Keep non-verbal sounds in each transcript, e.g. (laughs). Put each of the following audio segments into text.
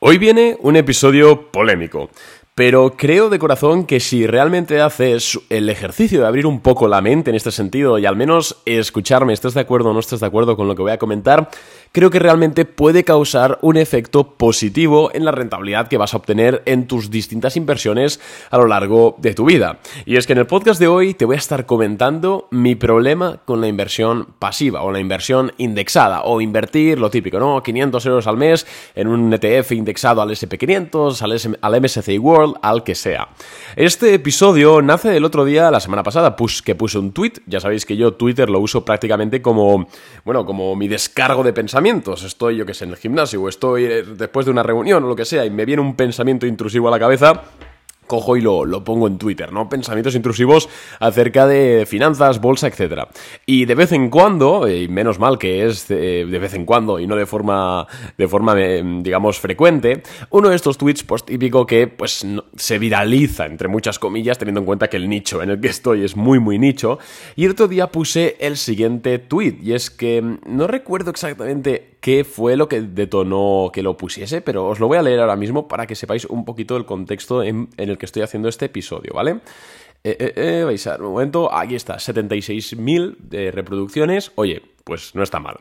Hoy viene un episodio polémico. Pero creo de corazón que si realmente haces el ejercicio de abrir un poco la mente en este sentido y al menos escucharme, estés de acuerdo o no estés de acuerdo con lo que voy a comentar, creo que realmente puede causar un efecto positivo en la rentabilidad que vas a obtener en tus distintas inversiones a lo largo de tu vida. Y es que en el podcast de hoy te voy a estar comentando mi problema con la inversión pasiva o la inversión indexada o invertir lo típico, ¿no? 500 euros al mes en un ETF indexado al SP500, al, al MSCI World, al que sea. Este episodio nace del otro día, la semana pasada, que puse un tweet. Ya sabéis que yo Twitter lo uso prácticamente como, bueno, como mi descargo de pensamientos. Estoy, yo que sé, en el gimnasio o estoy eh, después de una reunión o lo que sea y me viene un pensamiento intrusivo a la cabeza cojo y lo, pongo en Twitter, ¿no? Pensamientos intrusivos acerca de finanzas, bolsa, etc. Y de vez en cuando, y menos mal que es de, vez en cuando y no de forma, de forma, eh, digamos, frecuente, uno de estos tweets, pues típico que, pues, se viraliza, entre muchas comillas, teniendo en cuenta que el nicho en el que estoy es muy, muy nicho. Y el otro día puse el siguiente tweet, y es que no recuerdo exactamente qué fue lo que detonó que lo pusiese, pero os lo voy a leer ahora mismo para que sepáis un poquito el contexto en, el que estoy haciendo este episodio, ¿vale? Eh, eh, eh, vais a ver un momento, aquí está, 76.000 de reproducciones, oye, pues no está mal.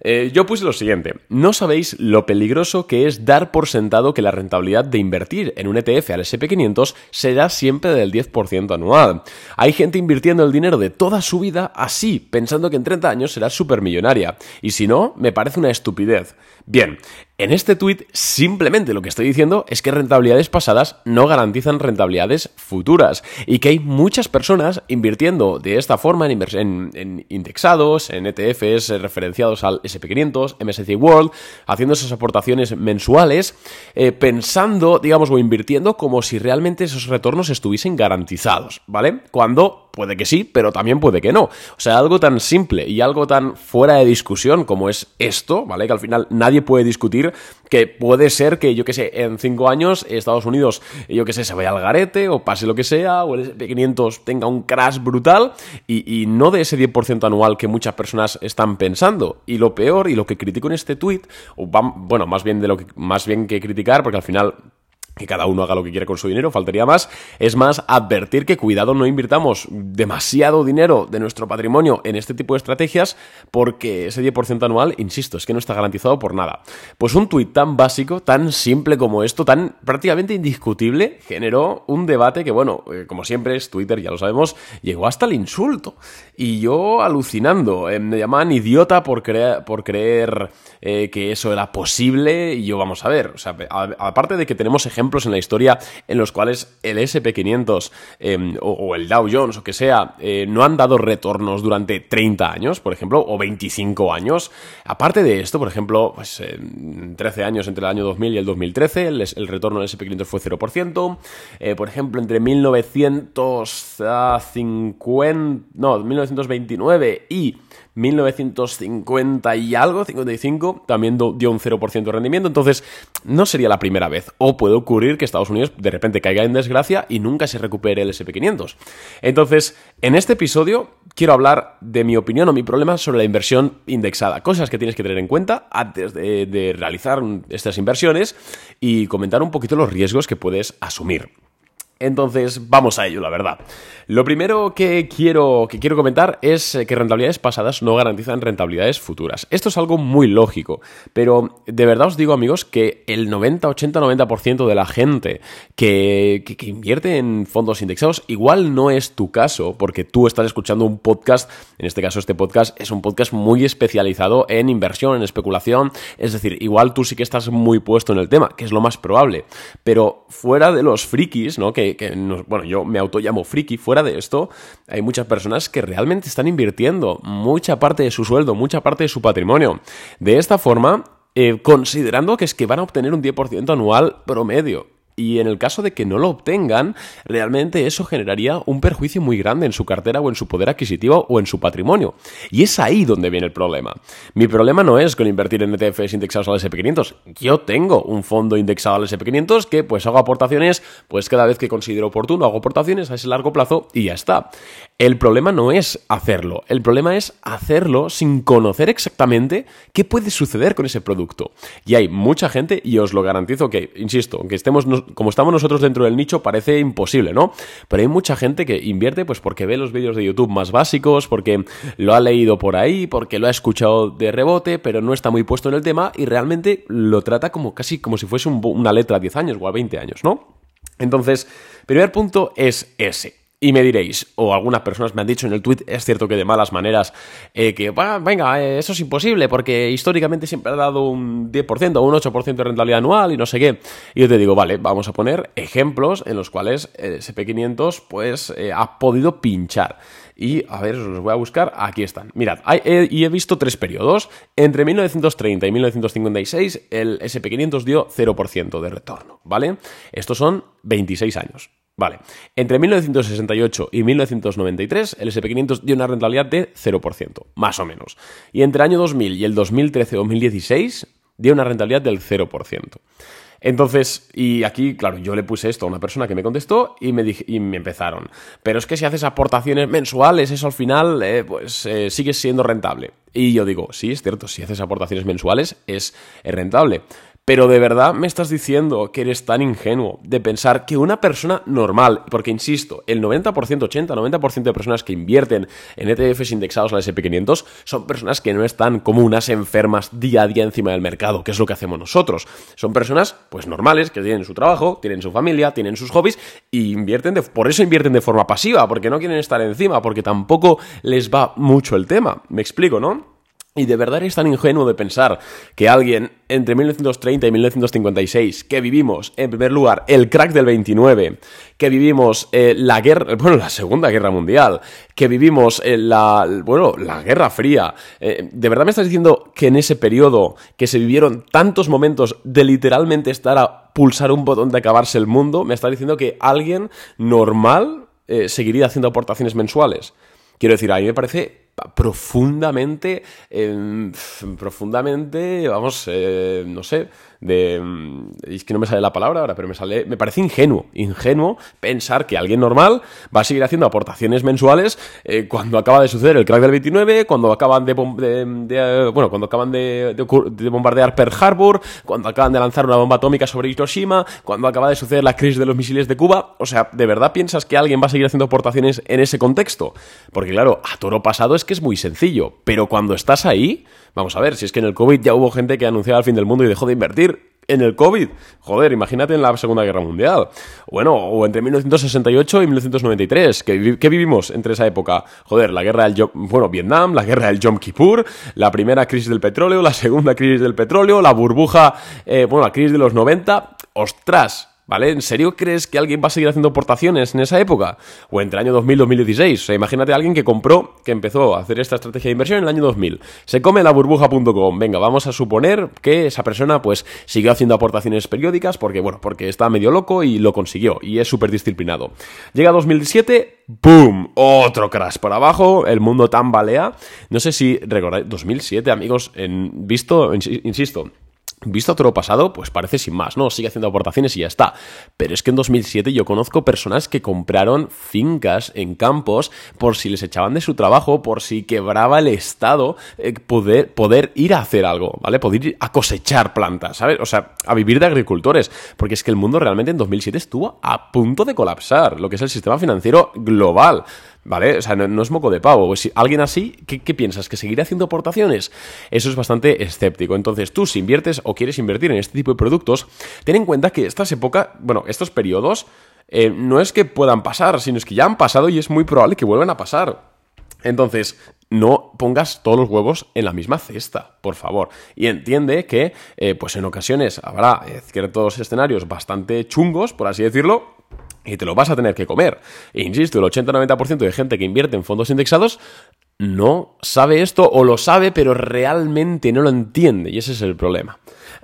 Eh, yo puse lo siguiente, no sabéis lo peligroso que es dar por sentado que la rentabilidad de invertir en un ETF al SP500 será siempre del 10% anual. Hay gente invirtiendo el dinero de toda su vida así, pensando que en 30 años será supermillonaria. Y si no, me parece una estupidez. Bien, en este tweet simplemente lo que estoy diciendo es que rentabilidades pasadas no garantizan rentabilidades futuras y que hay muchas personas invirtiendo de esta forma en, en indexados, en ETFs referenciados al SP500, MSCI World, haciendo esas aportaciones mensuales, eh, pensando, digamos, o invirtiendo como si realmente esos retornos estuviesen garantizados, ¿vale? Cuando puede que sí, pero también puede que no. O sea, algo tan simple y algo tan fuera de discusión como es esto, ¿vale? Que al final nadie puede discutir que puede ser que, yo que sé, en cinco años Estados Unidos, yo que sé, se vaya al garete o pase lo que sea, o el SP500 tenga un crash brutal y, no de ese 10% anual que muchas personas están pensando. Y lo peor y lo que critico en este tweet, o bueno, más bien de lo que más bien que criticar, porque al final que cada uno haga lo que quiera con su dinero, faltaría más. Es más, advertir que cuidado no invirtamos demasiado dinero de nuestro patrimonio en este tipo de estrategias porque ese 10% anual, insisto, es que no está garantizado por nada. Pues un tuit tan básico, tan simple como esto, tan prácticamente indiscutible, generó un debate que, bueno, eh, como siempre es Twitter, ya lo sabemos, llegó hasta el insulto. Y yo alucinando, eh, me llamaban idiota por, creer, por creer eh, que eso era posible y yo vamos a ver, aparte de que tenemos ejemplos en la historia en los cuales el SP500 em, o, el Dow Jones o que sea eh, no han dado retornos durante 30 años, por ejemplo, o 25 años. Aparte de esto, por ejemplo, pues, 13 años entre el año 2000 y el 2013, el, retorno del SP500 fue 0%. Eh, por ejemplo, entre 1950, no, 1929 y 1950 y algo, 55, también dio un 0% de rendimiento. Entonces, no sería la primera vez. O puede ocurrir que Estados Unidos de repente caiga en desgracia y nunca se recupere el SP500. Entonces, en este episodio quiero hablar de mi opinión o mi problema sobre la inversión indexada. Cosas que tienes que tener en cuenta antes de, de realizar estas inversiones y comentar un poquito los riesgos que puedes asumir. Entonces, vamos a ello, la verdad. Lo primero que quiero, que quiero comentar es eh, que rentabilidades pasadas no garantizan rentabilidades futuras. Esto es algo muy lógico, pero de verdad os digo, amigos, que el 90, 80, 90% de la gente que, que, invierte en fondos indexados igual no es tu caso, porque tú estás escuchando un podcast, en este caso este podcast es un podcast muy especializado en inversión, en especulación, es decir, igual tú sí que estás muy puesto en el tema, que es lo más probable, pero fuera de los frikis, ¿no? Que bueno, yo me auto llamo friki, fuera de esto, hay muchas personas que realmente están invirtiendo mucha parte de su sueldo, mucha parte de su patrimonio. De esta forma, eh, considerando que es que van a obtener un 10% anual promedio. Y en el caso de que no lo obtengan, realmente eso generaría un perjuicio muy grande en su cartera o en su poder adquisitivo o en su patrimonio. Y es ahí donde viene el problema. Mi problema no es con invertir en ETFs indexados al SP500. Yo tengo un fondo indexado al SP500 que pues hago aportaciones, pues cada vez que considero oportuno hago aportaciones a ese largo plazo y ya está. El problema no es hacerlo, el problema es hacerlo sin conocer exactamente qué puede suceder con ese producto. Y hay mucha gente, y os lo garantizo que, insisto, aunque estemos como estamos nosotros dentro del nicho, parece imposible, ¿no? Pero hay mucha gente que invierte pues porque ve los vídeos de YouTube más básicos, porque lo ha leído por ahí, porque lo ha escuchado de rebote, pero no está muy puesto en el tema y realmente lo trata como casi como si fuese una letra a 10 años o a 20 años, ¿no? Entonces, primer punto es ese. Y me diréis, o algunas personas me han dicho en el tweet, es cierto que de malas maneras, eh, que venga, eh, eso es imposible porque históricamente siempre ha dado un 10% o un 8% de rentabilidad anual y no sé qué. Y yo te digo, vale, vamos a poner ejemplos en los cuales el SP500 pues eh, ha podido pinchar. Y a ver, os los voy a buscar, aquí están. Mirad, y he visto tres periodos. Entre 1930 y 1956 el SP500 dio 0% de retorno, ¿vale? Estos son 26 años. Vale, entre 1968 y 1993 el SP500 dio una rentabilidad de 0%, más o menos. Y entre el año 2000 y el 2013-2016 dio una rentabilidad del 0%. Entonces, y aquí, claro, yo le puse esto a una persona que me contestó y me, y me empezaron. Pero es que si haces aportaciones mensuales, eso al final, eh, pues eh, sigue siendo rentable. Y yo digo, sí, es cierto, si haces aportaciones mensuales es rentable. Pero de verdad me estás diciendo que eres tan ingenuo de pensar que una persona normal, porque insisto, el 90%, 80, 90% de personas que invierten en ETFs indexados al SP500 son personas que no están como unas enfermas día a día encima del mercado, que es lo que hacemos nosotros. Son personas, pues normales, que tienen su trabajo, tienen su familia, tienen sus hobbies y invierten de, por eso invierten de forma pasiva, porque no quieren estar encima, porque tampoco les va mucho el tema. Me explico, ¿no? Y de verdad es tan ingenuo de pensar que alguien entre 1930 y 1956, que vivimos, en primer lugar, el crack del 29, que vivimos eh, la guerra, (laughs) bueno, la Segunda Guerra Mundial, que vivimos eh, la, bueno, la Guerra Fría, eh, ¿de verdad me estás diciendo que en ese periodo que se vivieron tantos momentos de literalmente estar a pulsar un botón de acabarse el mundo, me estás diciendo que alguien normal seguiría haciendo aportaciones mensuales? Quiero decir, a mí me parece profundamente, em, profundamente, vamos, eh, no sé, de... Mm, es que no me sale la palabra ahora, pero me sale... Me parece ingenuo, ingenuo pensar que alguien normal va a seguir haciendo aportaciones mensuales eh, cuando acaba de suceder el crack del 29, cuando acaban de... bueno, cuando acaban de, de, bombardear Pearl Harbor, cuando acaban de lanzar una bomba atómica sobre Hiroshima, cuando acaba de suceder la crisis de los misiles de Cuba. O sea, ¿de verdad piensas que alguien va a seguir haciendo aportaciones en ese contexto? Porque claro, a toro pasado es que es muy sencillo, pero cuando estás ahí, vamos a ver, si es que en el COVID ya hubo gente que anunciaba el fin del mundo y dejó de invertir, en el COVID. Joder, imagínate en la Segunda Guerra Mundial. Bueno, o entre 1968 y 1993. ¿Qué, vivimos entre esa época? Joder, la guerra del... Bueno, Vietnam, la guerra del Yom Kippur, la primera crisis del petróleo, la segunda crisis del petróleo, la burbuja... Eh, bueno, la crisis de los 90. ¡Ostras! ¿Vale? ¿En serio crees que alguien va a seguir haciendo aportaciones en esa época? O entre el año 2000-2016. O sea, imagínate a alguien que compró, que empezó a hacer esta estrategia de inversión en el año 2000. Se come la burbuja.com. Venga, vamos a suponer que esa persona pues siguió haciendo aportaciones periódicas porque, bueno, porque está medio loco y lo consiguió. Y es súper disciplinado. Llega 2007, ¡boom! Otro crash por abajo, el mundo tambalea. No sé si recordáis, 2007, amigos, en visto, insisto, Visto todo lo pasado, pues parece sin más, ¿no? Sigue haciendo aportaciones y ya está. Pero es que en 2007 yo conozco personas que compraron fincas en campos por si les echaban de su trabajo, por si quebraba el Estado, eh, poder, poder ir a hacer algo, ¿vale? Poder ir a cosechar plantas, ¿sabes? O sea, a vivir de agricultores. Porque es que el mundo realmente en 2007 estuvo a punto de colapsar, lo que es el sistema financiero global. ¿Vale? O sea, no, es moco de pavo. Si alguien así, ¿qué, piensas? ¿Que seguirá haciendo aportaciones? Eso es bastante escéptico. Entonces, tú, si inviertes o quieres invertir en este tipo de productos, ten en cuenta que estas épocas, bueno, estos periodos, eh, no es que puedan pasar, sino es que ya han pasado y es muy probable que vuelvan a pasar. Entonces, no pongas todos los huevos en la misma cesta, por favor. Y entiende que, eh, pues en ocasiones habrá eh, ciertos escenarios bastante chungos, por así decirlo, y te lo vas a tener que comer. E insisto, el 80-90% de gente que invierte en fondos indexados no sabe esto o lo sabe pero realmente no lo entiende y ese es el problema.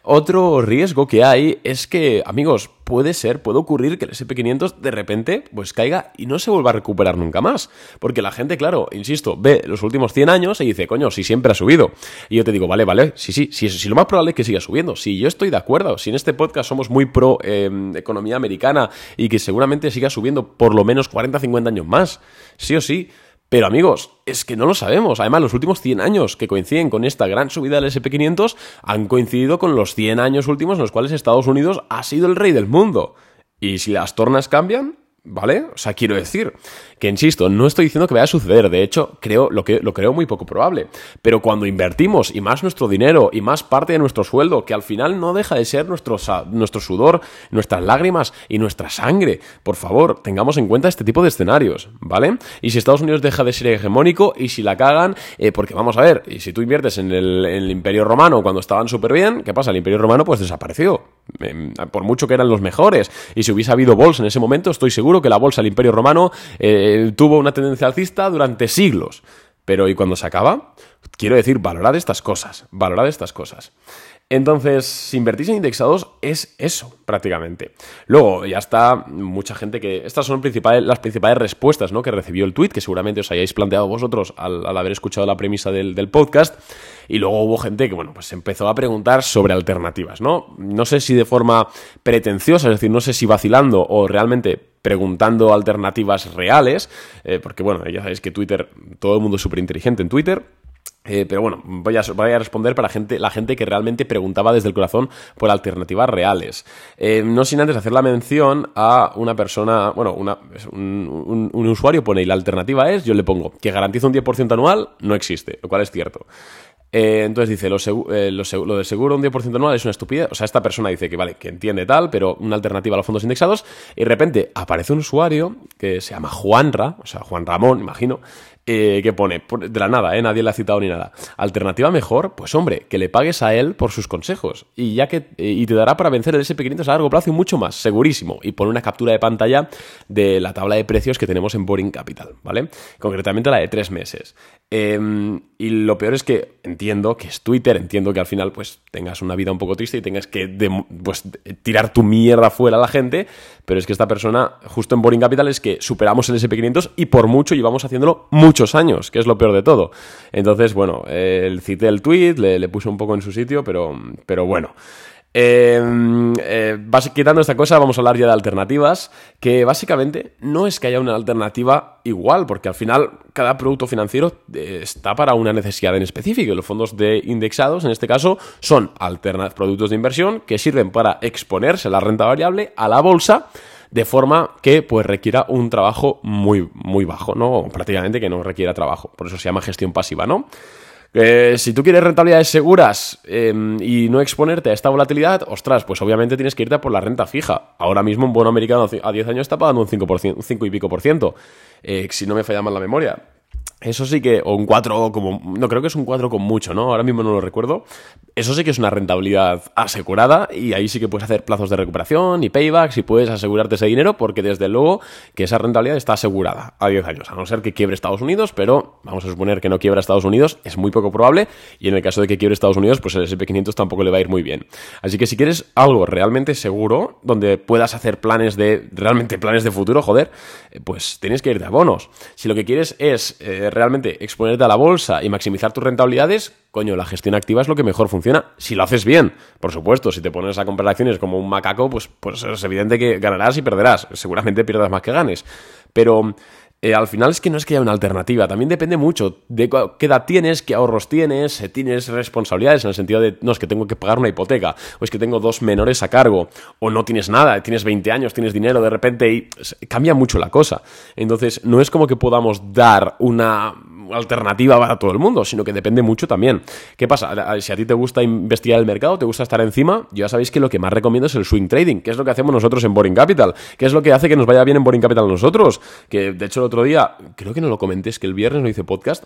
Otro riesgo que hay es que, amigos, puede ser, puede ocurrir que el SP500 de repente pues caiga y no se vuelva a recuperar nunca más. Porque la gente, claro, insisto, ve los últimos 100 años y dice, coño, si siempre ha subido. Y yo te digo, vale, vale, sí, sí, sí, sí lo más probable es que siga subiendo. Si yo estoy de acuerdo, si en este podcast somos muy pro em, economía americana y que seguramente siga subiendo por lo menos 40, 50 años más, sí o sí. Pero amigos, es que no lo sabemos. Además, los últimos 100 años que coinciden con esta gran subida del SP500 han coincidido con los 100 años últimos en los cuales Estados Unidos ha sido el rey del mundo. Y si las tornas cambian, ¿Vale? O sea, quiero decir que, insisto, no estoy diciendo que vaya a suceder, de hecho, creo, lo, que, lo creo muy poco probable. Pero cuando invertimos y más nuestro dinero y más parte de nuestro sueldo, que al final no deja de ser nuestro, nuestro sudor, nuestras lágrimas y nuestra sangre, por favor, tengamos en cuenta este tipo de escenarios, ¿vale? Y si Estados Unidos deja de ser hegemónico y si la cagan, eh, porque vamos a ver, y si tú inviertes en el, Imperio Romano cuando estaban súper bien, ¿qué pasa? El Imperio Romano pues desapareció, em, por mucho que eran los mejores. Y si hubiese habido bolsa en ese momento, estoy seguro que la bolsa del Imperio Romano eh, tuvo una tendencia alcista durante siglos. Pero ¿y cuando se acaba? Quiero decir, valorad estas cosas, valorad estas cosas. Entonces, si invertís en indexados, es eso, prácticamente. Luego, ya está mucha gente que. Estas son las principales respuestas ¿no? que recibió el tweet, que seguramente os hayáis planteado vosotros al, haber escuchado la premisa del, podcast. Y luego hubo gente que, bueno, pues empezó a preguntar sobre alternativas, ¿no? No sé si de forma pretenciosa, es decir, no sé si vacilando o realmente preguntando alternativas reales, eh, porque bueno, ya sabéis que Twitter, todo el mundo es súper inteligente en Twitter. Eh, pero bueno, voy a, responder para gente, la gente que realmente preguntaba desde el corazón por alternativas reales. Eh, no sin antes hacer la mención a una persona, bueno, una, un, usuario pone y la alternativa es, yo le pongo, que garantiza un 10% anual, no existe, lo cual es cierto. Eh, entonces dice, lo, eh, lo, de seguro un 10% anual es una estupidez. O sea, esta persona dice que vale, que entiende tal, pero una alternativa a los fondos indexados. Y de repente aparece un usuario que se llama Juanra, o sea, Juan Ramón, imagino, eh, que pone, de la nada, eh, nadie le ha citado ni nada. Alternativa mejor, pues hombre, que le pagues a él por sus consejos. Y ya que eh, y te dará para vencer el SP500 a largo plazo y mucho más, segurísimo. Y pone una captura de pantalla de la tabla de precios que tenemos en Boring Capital, ¿vale? Concretamente la de tres meses. Em, y lo peor es que entiendo que es Twitter, entiendo que al final pues tengas una vida un poco triste y tengas que pues, tirar tu mierda fuera a la gente, pero es que esta persona, justo en Boring Capital, es que superamos el SP500 y por mucho llevamos haciéndolo muchos años, que es lo peor de todo. Entonces, bueno, cité el tweet, le, le puse un poco en su sitio, pero, pero bueno. Em, eh, quitando esta cosa, vamos a hablar ya de alternativas, que básicamente no es que haya una alternativa igual, porque al final cada producto financiero eh, está para una necesidad en específico. Los fondos de indexados, en este caso, son productos de inversión que sirven para exponerse la renta variable a la bolsa de forma que pues requiera un trabajo muy, muy bajo, ¿no? Prácticamente que no requiera trabajo. Por eso se llama gestión pasiva, ¿no? Eh, si tú quieres rentabilidades seguras em, y no exponerte a esta volatilidad, ostras, pues obviamente tienes que irte por la renta fija. Ahora mismo un bono americano a 10 años está pagando un 5%, un 5 y pico por ciento, eh, si no me falla mal la memoria. Eso sí que, o un 4 como, no creo que es un 4 con mucho, ¿no? Ahora mismo no lo recuerdo. Eso sí que es una rentabilidad asegurada y ahí sí que puedes hacer plazos de recuperación y paybacks y puedes asegurarte ese dinero porque desde luego que esa rentabilidad está asegurada a 10 años, a no ser que quiebre Estados Unidos, pero vamos a suponer que no quiebra Estados Unidos, es muy poco probable y en el caso de que quiebre Estados Unidos, pues el SP500 tampoco le va a ir muy bien. Así que si quieres algo realmente seguro, donde puedas hacer planes de, realmente planes de futuro, joder, eh, pues tienes que irte a bonos. Si lo que quieres es... Eh, realmente exponerte a la bolsa y maximizar tus rentabilidades, coño, la gestión activa es lo que mejor funciona. Si lo haces bien, por supuesto, si te pones a comprar acciones como un macaco, pues, pues es evidente que ganarás y perderás. Seguramente pierdas más que ganes. Pero eh, al final es que no es que haya una alternativa, también depende mucho de qué edad tienes, qué ahorros tienes, si tienes responsabilidades en el sentido de, no, es que tengo que pagar una hipoteca, o es que tengo dos menores a cargo, o no tienes nada, tienes 20 años, tienes dinero de repente y cambia mucho la cosa. Entonces, no es como que podamos dar una alternativa para todo el mundo, sino que depende mucho también. ¿Qué pasa? Si a ti te gusta investigar el mercado, te gusta estar encima, ya sabéis que lo que más recomiendo es el swing trading, que es lo que hacemos nosotros en Boring Capital, que es lo que hace que nos vaya bien en Boring Capital nosotros, que de hecho otro día, creo que no lo comenté, es que el viernes no hice podcast,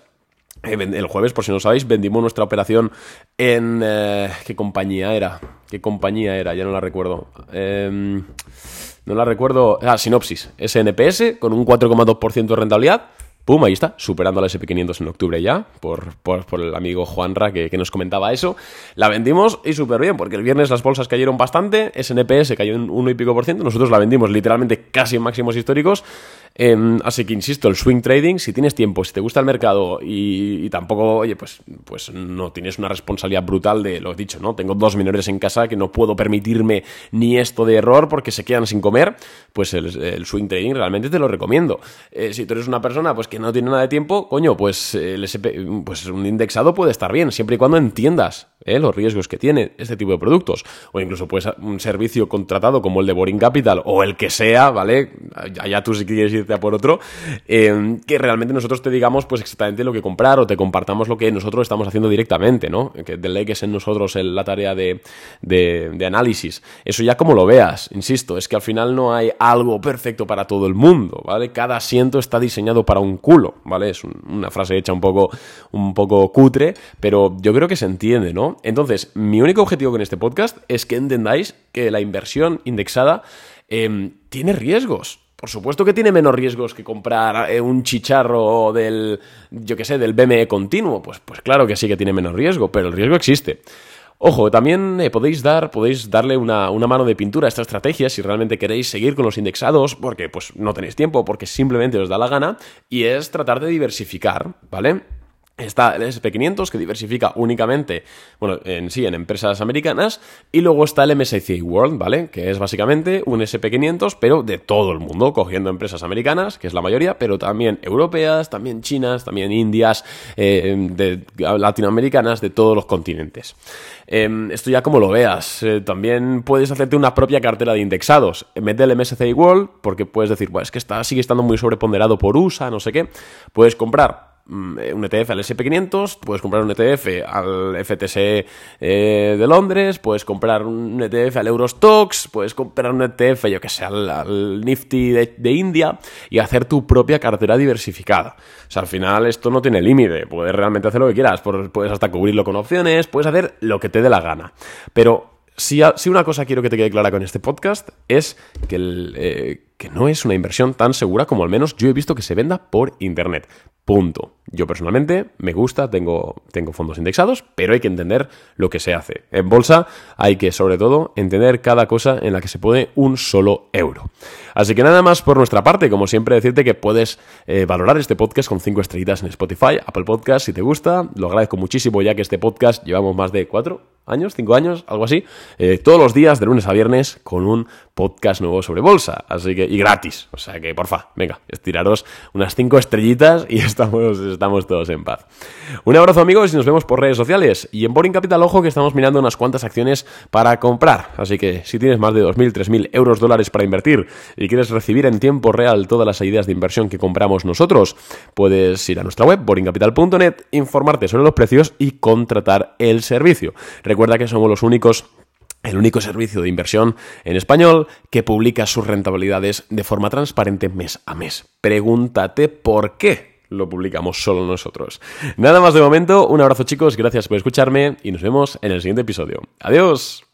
eh, el jueves, por si no sabéis, vendimos nuestra operación en... Eh, ¿Qué compañía era? ¿Qué compañía era? Ya no la recuerdo. Em, no la recuerdo. Ah, Sinopsis. SNPS, con un 4,2% de rentabilidad pum, ahí está, superando la SP500 en octubre ya, por, por, el amigo Juanra que, que, nos comentaba eso. La vendimos y súper bien, porque el viernes las bolsas cayeron bastante, SNPS cayó en uno y pico por ciento, nosotros la vendimos literalmente casi en máximos históricos. Em, así que insisto, el swing trading, si tienes tiempo, si te gusta el mercado y, tampoco, oye, pues, pues no tienes una responsabilidad brutal de lo dicho, ¿no? Tengo dos menores en casa que no puedo permitirme ni esto de error porque se quedan sin comer, pues el, swing trading realmente te lo recomiendo. Eh, si tú eres una persona pues que no tiene nada de tiempo, coño, pues, el SP, pues un indexado puede estar bien, siempre y cuando entiendas los riesgos que tiene este tipo de productos. O incluso pues un servicio contratado como el de Boring Capital o el que sea, ¿vale? Allá tú si quieres irte a por otro, eh, que realmente nosotros te digamos pues exactamente lo que comprar o te compartamos lo que nosotros estamos haciendo directamente, ¿no? Que delegues en nosotros la tarea de, de, análisis. Eso ya como lo veas, insisto, es que al final no hay algo perfecto para todo el mundo, ¿vale? Cada asiento está diseñado para un culo, ¿vale? Es una frase hecha un poco, un poco cutre, pero yo creo que se entiende, ¿no? Entonces, mi único objetivo con este podcast es que entendáis que la inversión indexada em, tiene riesgos. Por supuesto que tiene menos riesgos que comprar eh, un chicharro del, yo qué sé, del BME continuo. Pues, pues claro que sí que tiene menos riesgo, pero el riesgo existe. Ojo, también eh, podéis dar, podéis darle una, una, mano de pintura a esta estrategia si realmente queréis seguir con los indexados, porque pues no tenéis tiempo, porque simplemente os da la gana, y es tratar de diversificar, ¿vale? Está el SP500 que diversifica únicamente, bueno, en sí, en empresas americanas, y luego está el MSCI World, ¿vale? Que es básicamente un SP500, pero de todo el mundo, cogiendo empresas americanas, que es la mayoría, pero también europeas, también chinas, también indias, eh, latinoamericanas, de todos los continentes. Em, esto ya como lo veas. Eh, también puedes hacerte una propia cartera de indexados. Mete el MSCI World, porque puedes decir, pues es que está, sigue estando muy sobreponderado por USA, no sé qué. Puedes comprar un ETF al SP500, puedes comprar un ETF al FTSE eh, de Londres, puedes comprar un ETF al Eurostox, puedes comprar un ETF, yo que sé, al, Nifty de, India y hacer tu propia cartera diversificada. O sea, al final esto no tiene límite, puedes realmente hacer lo que quieras, puedes hasta cubrirlo con opciones, puedes hacer lo que te dé la gana. Pero si, una cosa quiero que te quede clara con este podcast es que. Eh, que no es una inversión tan segura como al menos yo he visto que se venda por Internet. Punto. Yo personalmente me gusta, tengo, tengo fondos indexados, pero hay que entender lo que se hace. En bolsa hay que, sobre todo, entender cada cosa en la que se pone un solo euro. Así que nada más por nuestra parte, como siempre decirte que puedes eh, valorar este podcast con 5 estrellitas en Spotify, Apple Podcast, si te gusta. Lo agradezco muchísimo ya que este podcast llevamos más de 4 años, 5 años, algo así, eh, todos los días de lunes a viernes con un podcast nuevo sobre bolsa. Así que, y gratis. O sea que, porfa, venga, estiraros unas 5 estrellitas y (laughs) estamos, estamos todos en paz. Un abrazo amigos y nos vemos por redes sociales. Y en Boring Capital, ojo que estamos mirando unas cuantas acciones para comprar. Así que si tienes más de 2.000, 3.000 euros dólares para invertir y quieres recibir en tiempo real todas las ideas de inversión que compramos nosotros, puedes ir a nuestra web, boringcapital.net, informarte sobre los precios y contratar el servicio. Recuerda que somos los únicos el único servicio de inversión en español que publica sus rentabilidades de forma transparente mes a mes. Pregúntate por qué lo publicamos solo nosotros. Nada más de momento, un abrazo chicos, gracias por escucharme y nos vemos en el siguiente episodio. Adiós.